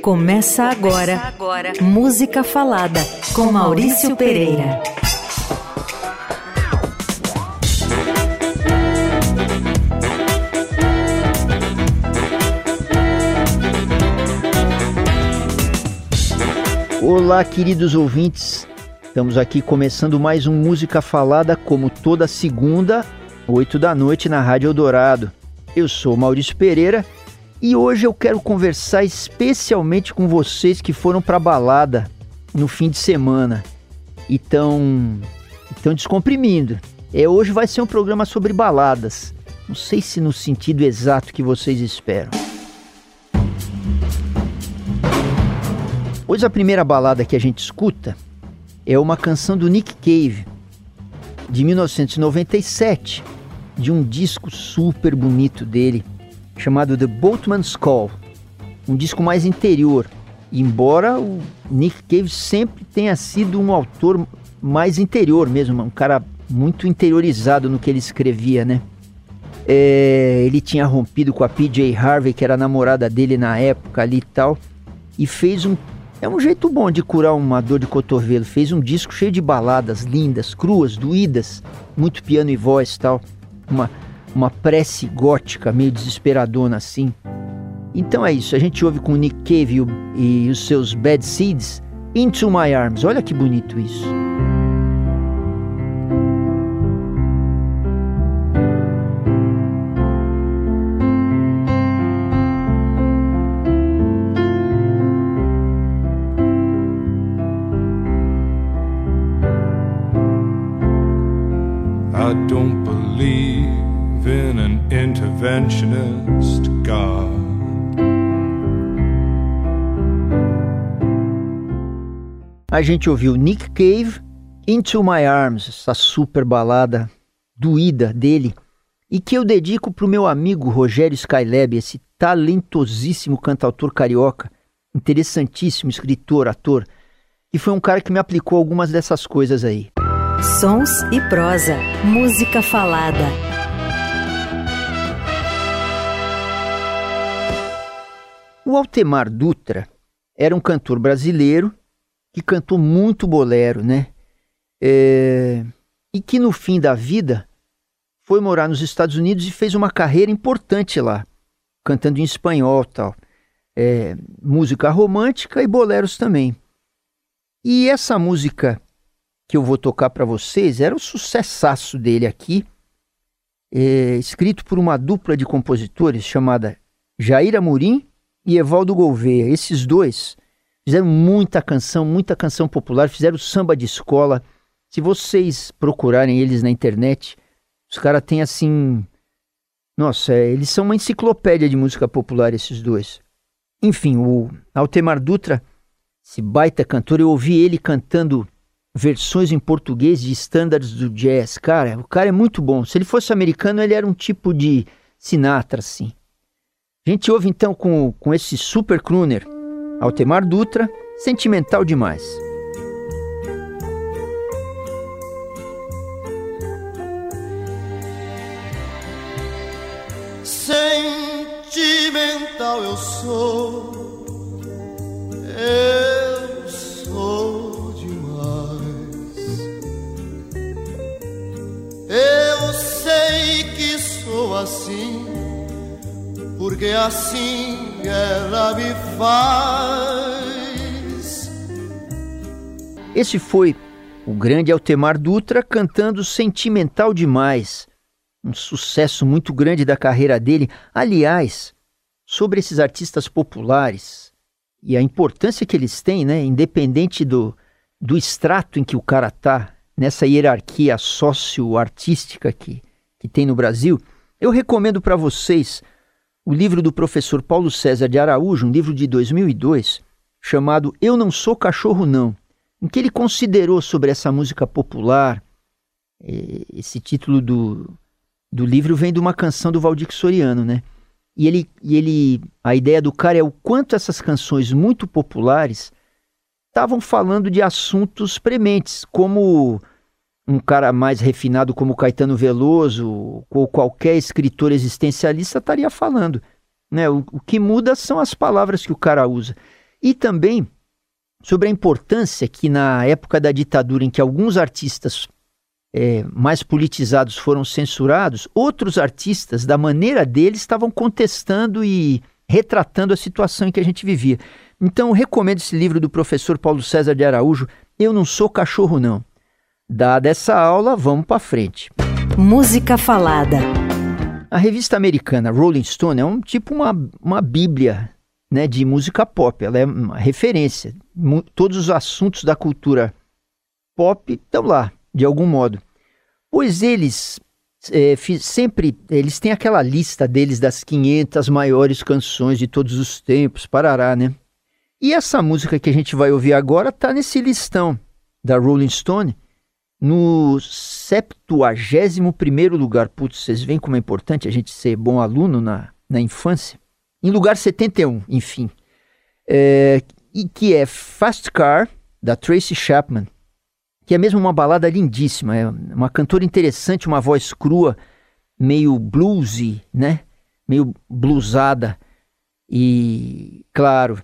Começa agora, Começa agora. Música Falada com Maurício Pereira. Olá, queridos ouvintes. Estamos aqui começando mais um Música Falada, como toda segunda, 8 da noite, na Rádio Eldorado. Eu sou Maurício Pereira e hoje eu quero conversar especialmente com vocês que foram para balada no fim de semana e estão descomprimindo. É, hoje vai ser um programa sobre baladas. Não sei se no sentido exato que vocês esperam. Hoje a primeira balada que a gente escuta é uma canção do Nick Cave, de 1997, de um disco super bonito dele, chamado The Boatman's Call, um disco mais interior. Embora o Nick Cave sempre tenha sido um autor mais interior mesmo, um cara muito interiorizado no que ele escrevia, né? É, ele tinha rompido com a PJ Harvey, que era a namorada dele na época ali e tal, e fez um. É um jeito bom de curar uma dor de cotovelo. Fez um disco cheio de baladas lindas, cruas, doídas, muito piano e voz tal. Uma, uma prece gótica, meio desesperadona assim. Então é isso, a gente ouve com Nick Cave e, e os seus Bad Seeds, Into My Arms. Olha que bonito isso. Interventionist God. A gente ouviu Nick Cave, Into My Arms, essa super balada doída dele, e que eu dedico para o meu amigo Rogério Skylab, esse talentosíssimo cantautor carioca, interessantíssimo escritor, ator, e foi um cara que me aplicou algumas dessas coisas aí. Sons e prosa, música falada. O Altemar Dutra era um cantor brasileiro que cantou muito bolero, né? É... E que no fim da vida foi morar nos Estados Unidos e fez uma carreira importante lá, cantando em espanhol tal. É... Música romântica e boleros também. E essa música que eu vou tocar para vocês era o sucessaço dele aqui, é... escrito por uma dupla de compositores chamada Jair Amorim e Evaldo Gouveia. Esses dois fizeram muita canção, muita canção popular, fizeram samba de escola. Se vocês procurarem eles na internet, os caras têm assim. Nossa, é, eles são uma enciclopédia de música popular, esses dois. Enfim, o Altemar Dutra, esse baita cantor, eu ouvi ele cantando versões em português de standards do jazz. Cara, o cara é muito bom. Se ele fosse americano, ele era um tipo de Sinatra, assim. A gente ouve então com, com esse super crooner, Altemar Dutra, sentimental demais. Sentimental eu sou, eu sou demais. Eu sei que sou assim porque assim ela me faz. Esse foi o grande Altemar Dutra cantando Sentimental Demais, um sucesso muito grande da carreira dele. Aliás, sobre esses artistas populares e a importância que eles têm, né, independente do, do extrato em que o cara tá, nessa hierarquia sócio-artística que, que tem no Brasil, eu recomendo para vocês o livro do professor Paulo César de Araújo, um livro de 2002, chamado Eu Não Sou Cachorro Não, em que ele considerou sobre essa música popular. Esse título do, do livro vem de uma canção do Valdir Soriano, né? E ele, e ele, a ideia do cara é o quanto essas canções muito populares estavam falando de assuntos prementes, como um cara mais refinado como Caetano Veloso ou qualquer escritor existencialista estaria falando Né? O, o que muda são as palavras que o cara usa. E também sobre a importância que na época da ditadura em que alguns artistas é, mais politizados foram censurados, outros artistas, da maneira deles, estavam contestando e retratando a situação em que a gente vivia. Então, recomendo esse livro do professor Paulo César de Araújo, Eu Não Sou Cachorro Não. Dada essa aula, vamos para frente. Música Falada A revista americana Rolling Stone é um tipo uma, uma bíblia né, de música pop. Ela é uma referência. Todos os assuntos da cultura pop estão lá, de algum modo. Pois eles é, sempre eles têm aquela lista deles das 500 maiores canções de todos os tempos, parará, né? E essa música que a gente vai ouvir agora está nesse listão da Rolling Stone, no 71 lugar. Putz, vocês veem como é importante a gente ser bom aluno na, na infância? Em lugar 71, enfim. É, e que é Fast Car, da Tracy Chapman que é mesmo uma balada lindíssima, é uma cantora interessante, uma voz crua, meio bluesy, né? Meio bluesada. E, claro,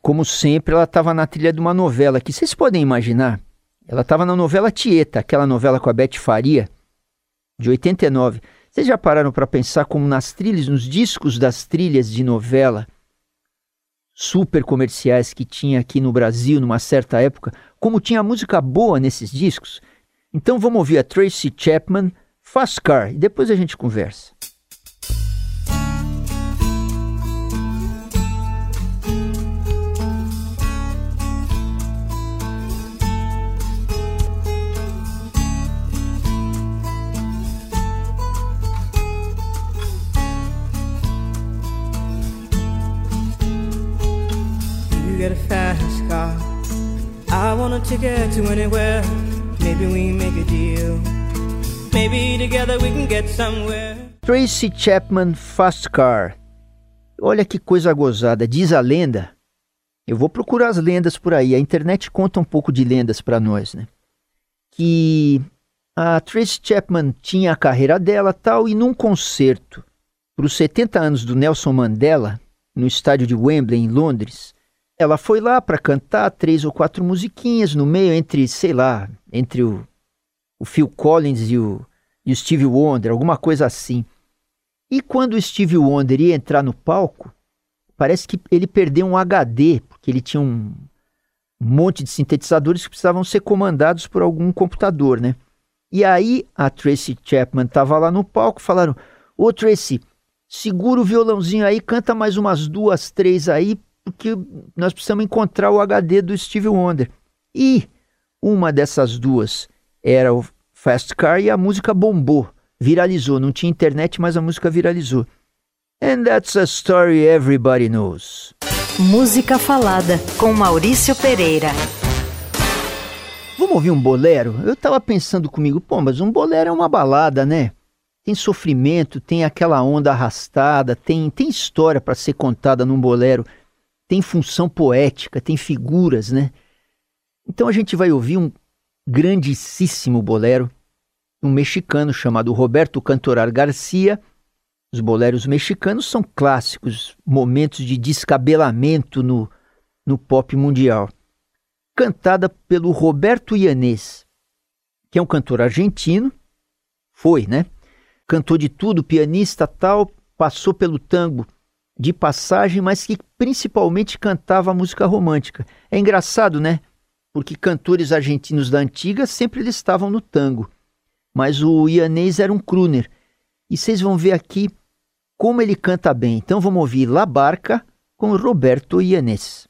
como sempre, ela estava na trilha de uma novela que vocês podem imaginar. Ela estava na novela Tieta, aquela novela com a Beth Faria, de 89. Vocês já pararam para pensar como nas trilhas, nos discos das trilhas de novela super comerciais que tinha aqui no Brasil numa certa época, como tinha música boa nesses discos. Então vamos ouvir a Tracy Chapman, Fast Car, e depois a gente conversa. Get a fast car I want a ticket to anywhere. Maybe we make a deal. Maybe together we can get somewhere. Tracy Chapman Fast Car. Olha que coisa gozada. Diz a lenda. Eu vou procurar as lendas por aí. A internet conta um pouco de lendas para nós, né? Que a Tracy Chapman tinha a carreira dela tal e num concerto para os 70 anos do Nelson Mandela no estádio de Wembley em Londres, ela foi lá para cantar três ou quatro musiquinhas no meio entre, sei lá, entre o, o Phil Collins e o, e o Stevie Wonder, alguma coisa assim. E quando o Stevie Wonder ia entrar no palco, parece que ele perdeu um HD, porque ele tinha um, um monte de sintetizadores que precisavam ser comandados por algum computador, né? E aí a Tracy Chapman estava lá no palco, falaram: Ô Tracy, segura o violãozinho aí, canta mais umas duas, três aí, porque nós precisamos encontrar o HD do Steve Wonder. E uma dessas duas era o Fast Car e a música bombou, viralizou. Não tinha internet, mas a música viralizou. And that's a story everybody knows. Música falada com Maurício Pereira. Vamos ouvir um bolero? Eu tava pensando comigo, pô, mas um bolero é uma balada, né? Tem sofrimento, tem aquela onda arrastada, tem, tem história para ser contada num bolero tem função poética, tem figuras, né? Então a gente vai ouvir um grandíssimo bolero, um mexicano chamado Roberto Cantorar Garcia. Os boleros mexicanos são clássicos, momentos de descabelamento no, no pop mundial. Cantada pelo Roberto Ianês, que é um cantor argentino, foi, né? Cantou de tudo, pianista tal, passou pelo tango de passagem, mas que principalmente cantava música romântica. É engraçado, né? Porque cantores argentinos da antiga sempre estavam no tango. Mas o Ianês era um crooner. E vocês vão ver aqui como ele canta bem. Então vamos ouvir La Barca com Roberto Ianês.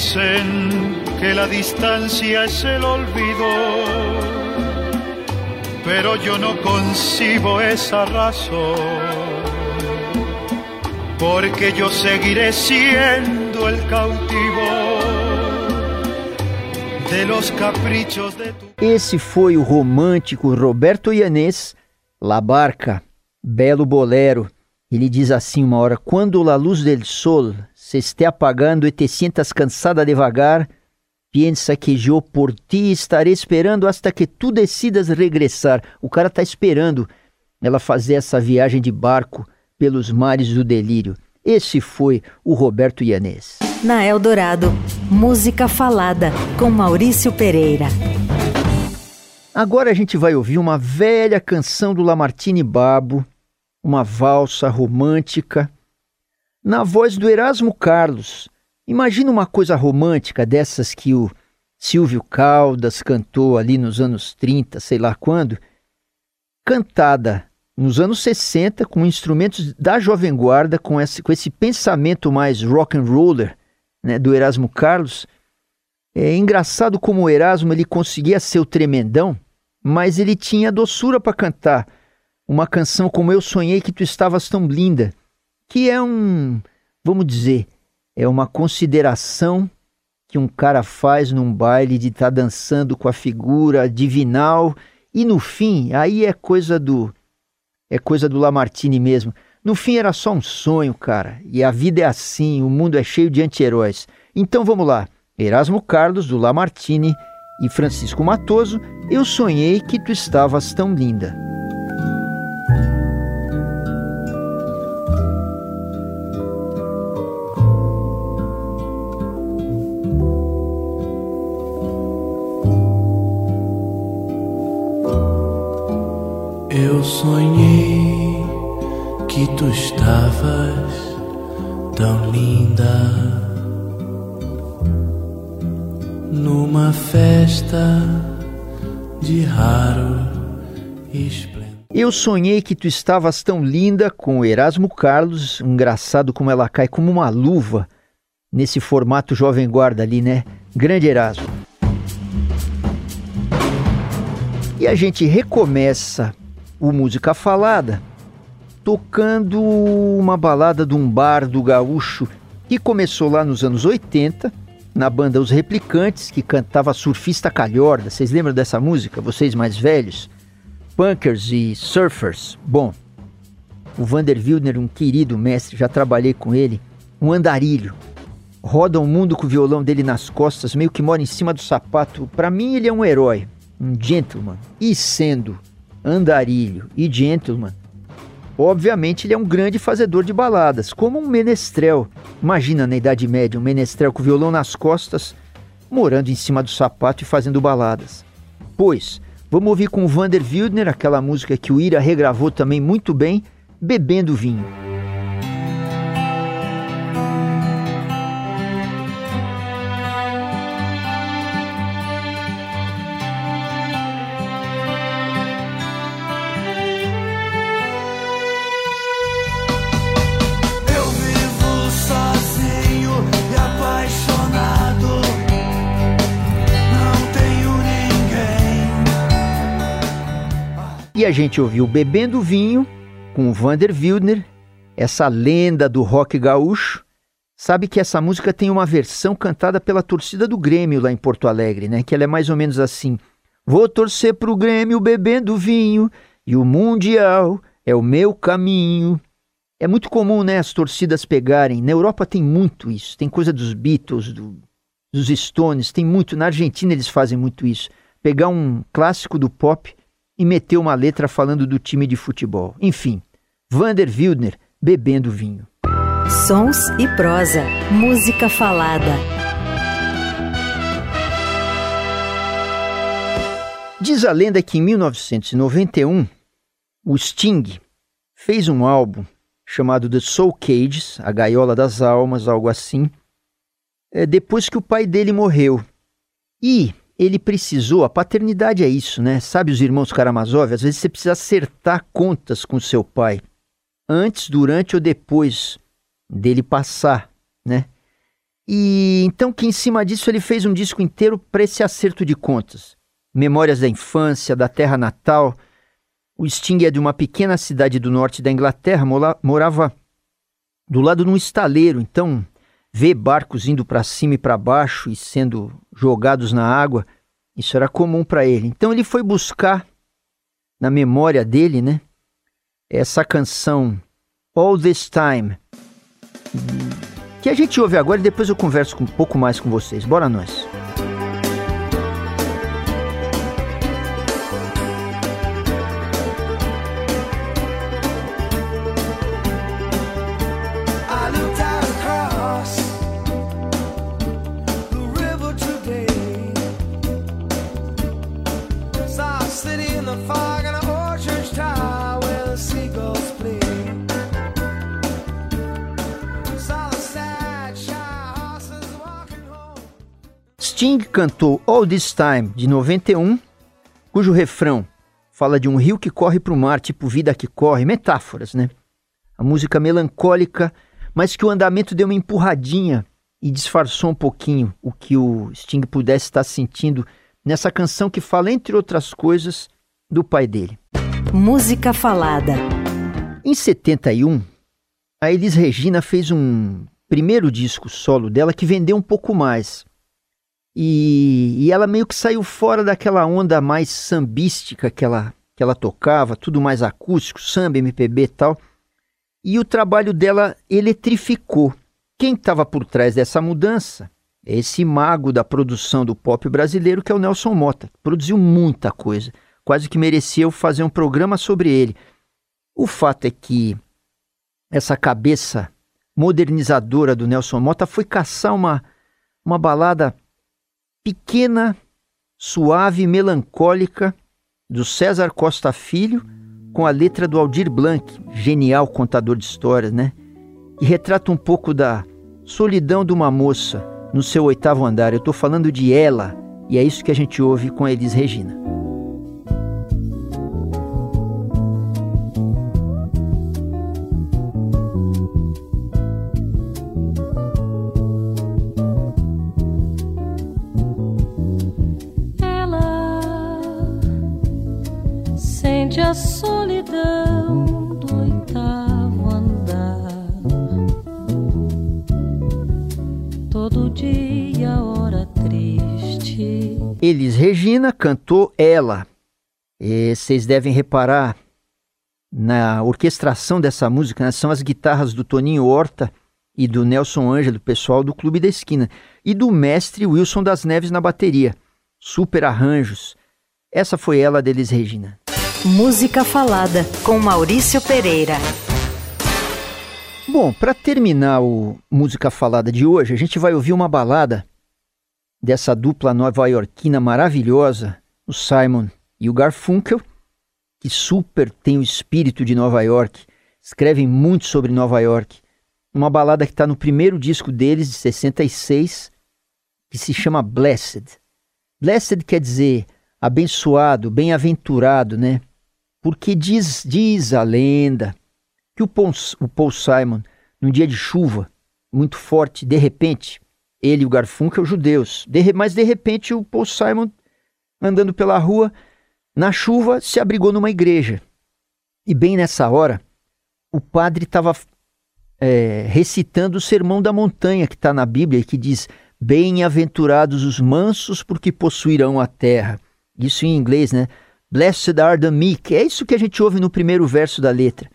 Dicen que la distancia es el olvido, pero yo no concibo esa razón, porque yo seguiré siendo el cautivo de los caprichos de tu. Esse foi o romântico Roberto Ianês, La Barca, belo bolero. Ele diz assim uma hora: Quando a luz del sol se esté apagando e te sientas cansada devagar, Pensa que eu por ti estarei esperando hasta que tu decidas regressar. O cara tá esperando ela fazer essa viagem de barco pelos mares do delírio. Esse foi o Roberto Ianês. Na Eldorado, música falada com Maurício Pereira. Agora a gente vai ouvir uma velha canção do Lamartine Babo, uma valsa romântica, na voz do Erasmo Carlos Imagina uma coisa romântica dessas que o Silvio Caldas cantou ali nos anos 30, sei lá quando, cantada nos anos 60 com instrumentos da Jovem Guarda, com esse, com esse pensamento mais rock and roller né, do Erasmo Carlos. É engraçado como o Erasmo ele conseguia ser o tremendão, mas ele tinha doçura para cantar uma canção como Eu Sonhei Que Tu Estavas Tão Linda, que é um, vamos dizer, é uma consideração que um cara faz num baile de estar tá dançando com a figura divinal e no fim, aí é coisa do é coisa do Lamartine mesmo. No fim era só um sonho, cara. E a vida é assim, o mundo é cheio de anti-heróis. Então vamos lá. Erasmo Carlos do Lamartine e Francisco Matoso, eu sonhei que tu estavas tão linda. Eu sonhei que tu estavas tão linda numa festa de raro esplendor. Eu sonhei que tu estavas tão linda com Erasmo Carlos, engraçado como ela cai como uma luva nesse formato jovem guarda ali, né? Grande Erasmo. E a gente recomeça o Música Falada, tocando uma balada de um bar do gaúcho que começou lá nos anos 80, na banda Os Replicantes, que cantava Surfista Calhorda. Vocês lembram dessa música? Vocês mais velhos? Punkers e Surfers. Bom, o Vander Wildner, um querido mestre, já trabalhei com ele, um andarilho. Roda o mundo com o violão dele nas costas, meio que mora em cima do sapato. Para mim, ele é um herói, um gentleman. E sendo andarilho e gentleman, obviamente ele é um grande fazedor de baladas, como um menestrel. Imagina na Idade Média um menestrel com violão nas costas, morando em cima do sapato e fazendo baladas. Pois, vamos ouvir com o Vander Wildner aquela música que o Ira regravou também muito bem, Bebendo Vinho. A gente ouviu Bebendo Vinho com Vander Wildner, essa lenda do rock gaúcho. Sabe que essa música tem uma versão cantada pela torcida do Grêmio lá em Porto Alegre, né? Que ela é mais ou menos assim: Vou torcer pro Grêmio bebendo vinho e o Mundial é o meu caminho. É muito comum, né, as torcidas pegarem. Na Europa tem muito isso. Tem coisa dos Beatles, do, dos Stones, tem muito. Na Argentina eles fazem muito isso. Pegar um clássico do pop e meteu uma letra falando do time de futebol. Enfim, Vander Wildner bebendo vinho. Sons e prosa, música falada. Diz a lenda que em 1991 o Sting fez um álbum chamado The Soul Cages, a Gaiola das Almas, algo assim, é, depois que o pai dele morreu. E ele precisou, a paternidade é isso, né? Sabe os irmãos Karamazov? Às vezes você precisa acertar contas com seu pai, antes, durante ou depois dele passar, né? E então que em cima disso ele fez um disco inteiro para esse acerto de contas. Memórias da infância, da terra natal. O Sting é de uma pequena cidade do norte da Inglaterra, morava do lado de um estaleiro, então ver barcos indo para cima e para baixo e sendo jogados na água, isso era comum para ele. Então ele foi buscar na memória dele, né, essa canção All This Time que a gente ouve agora e depois eu converso um pouco mais com vocês. Bora nós! Sting cantou All This Time, de 91, cujo refrão fala de um rio que corre para o mar, tipo vida que corre, metáforas, né? A música melancólica, mas que o andamento deu uma empurradinha e disfarçou um pouquinho o que o Sting pudesse estar sentindo nessa canção que fala, entre outras coisas, do pai dele. Música falada. Em 71, a Elis Regina fez um primeiro disco solo dela que vendeu um pouco mais. E, e ela meio que saiu fora daquela onda mais sambística que ela, que ela tocava, tudo mais acústico, samba, MPB e tal. E o trabalho dela eletrificou. Quem estava por trás dessa mudança é esse mago da produção do pop brasileiro que é o Nelson Mota. Produziu muita coisa, quase que merecia eu fazer um programa sobre ele. O fato é que essa cabeça modernizadora do Nelson Mota foi caçar uma, uma balada pequena, suave e melancólica do César Costa Filho com a letra do Aldir Blanc, genial contador de histórias, né? E retrata um pouco da solidão de uma moça no seu oitavo andar. Eu estou falando de ela, e é isso que a gente ouve com Elis Regina. Cantou Ela. E vocês devem reparar na orquestração dessa música, né? são as guitarras do Toninho Horta e do Nelson Ângelo, pessoal do Clube da Esquina, e do mestre Wilson das Neves na bateria. Super arranjos. Essa foi ela deles, Regina. Música Falada, com Maurício Pereira. Bom, para terminar o Música Falada de hoje, a gente vai ouvir uma balada dessa dupla nova-iorquina maravilhosa, o Simon e o Garfunkel, que super tem o espírito de Nova York, escrevem muito sobre Nova York. Uma balada que está no primeiro disco deles, de 66, que se chama Blessed. Blessed quer dizer abençoado, bem-aventurado, né? Porque diz, diz a lenda que o Paul, o Paul Simon, num dia de chuva muito forte, de repente, ele e o Garfunkel, judeus, de, mas de repente o Paul Simon, andando pela rua, na chuva, se abrigou numa igreja. E bem nessa hora, o padre estava é, recitando o Sermão da Montanha, que está na Bíblia, e que diz: Bem-aventurados os mansos, porque possuirão a terra. Isso em inglês, né? Blessed are the meek. É isso que a gente ouve no primeiro verso da letra.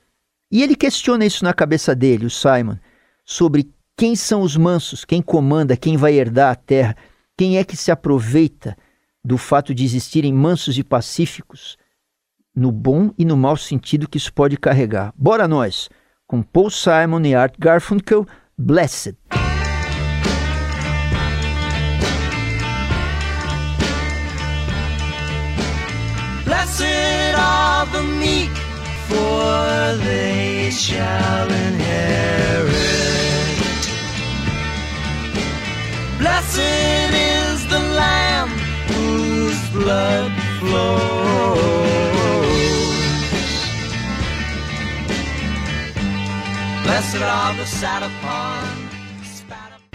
E ele questiona isso na cabeça dele, o Simon, sobre quem são os mansos, quem comanda, quem vai herdar a terra, quem é que se aproveita do fato de existirem mansos e pacíficos, no bom e no mau sentido que isso pode carregar. Bora nós, com Paul Simon e Art Garfunkel, Blessed. Blessed are the meek, for they shall inherit. Blessed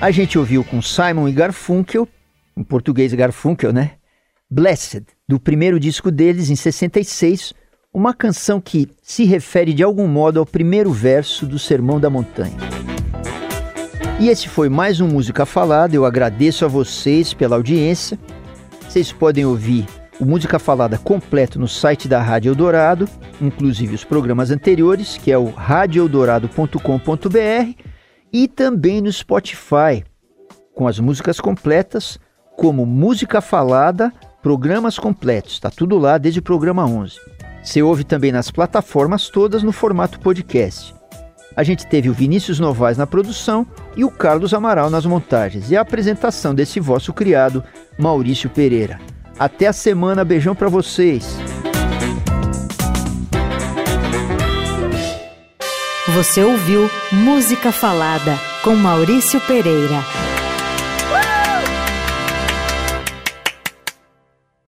A gente ouviu com Simon e Garfunkel, em português Garfunkel, né? Blessed, do primeiro disco deles, em 66, uma canção que se refere de algum modo ao primeiro verso do Sermão da Montanha. E esse foi mais um Música Falada. Eu agradeço a vocês pela audiência. Vocês podem ouvir o Música Falada completo no site da Rádio Eldorado, inclusive os programas anteriores, que é o radioeldorado.com.br. e também no Spotify, com as músicas completas, como Música Falada, programas completos. Está tudo lá desde o programa 11. Você ouve também nas plataformas todas no formato podcast. A gente teve o Vinícius Novaes na produção e o Carlos Amaral nas montagens e a apresentação desse vosso criado, Maurício Pereira. Até a semana, beijão para vocês. Você ouviu Música Falada com Maurício Pereira.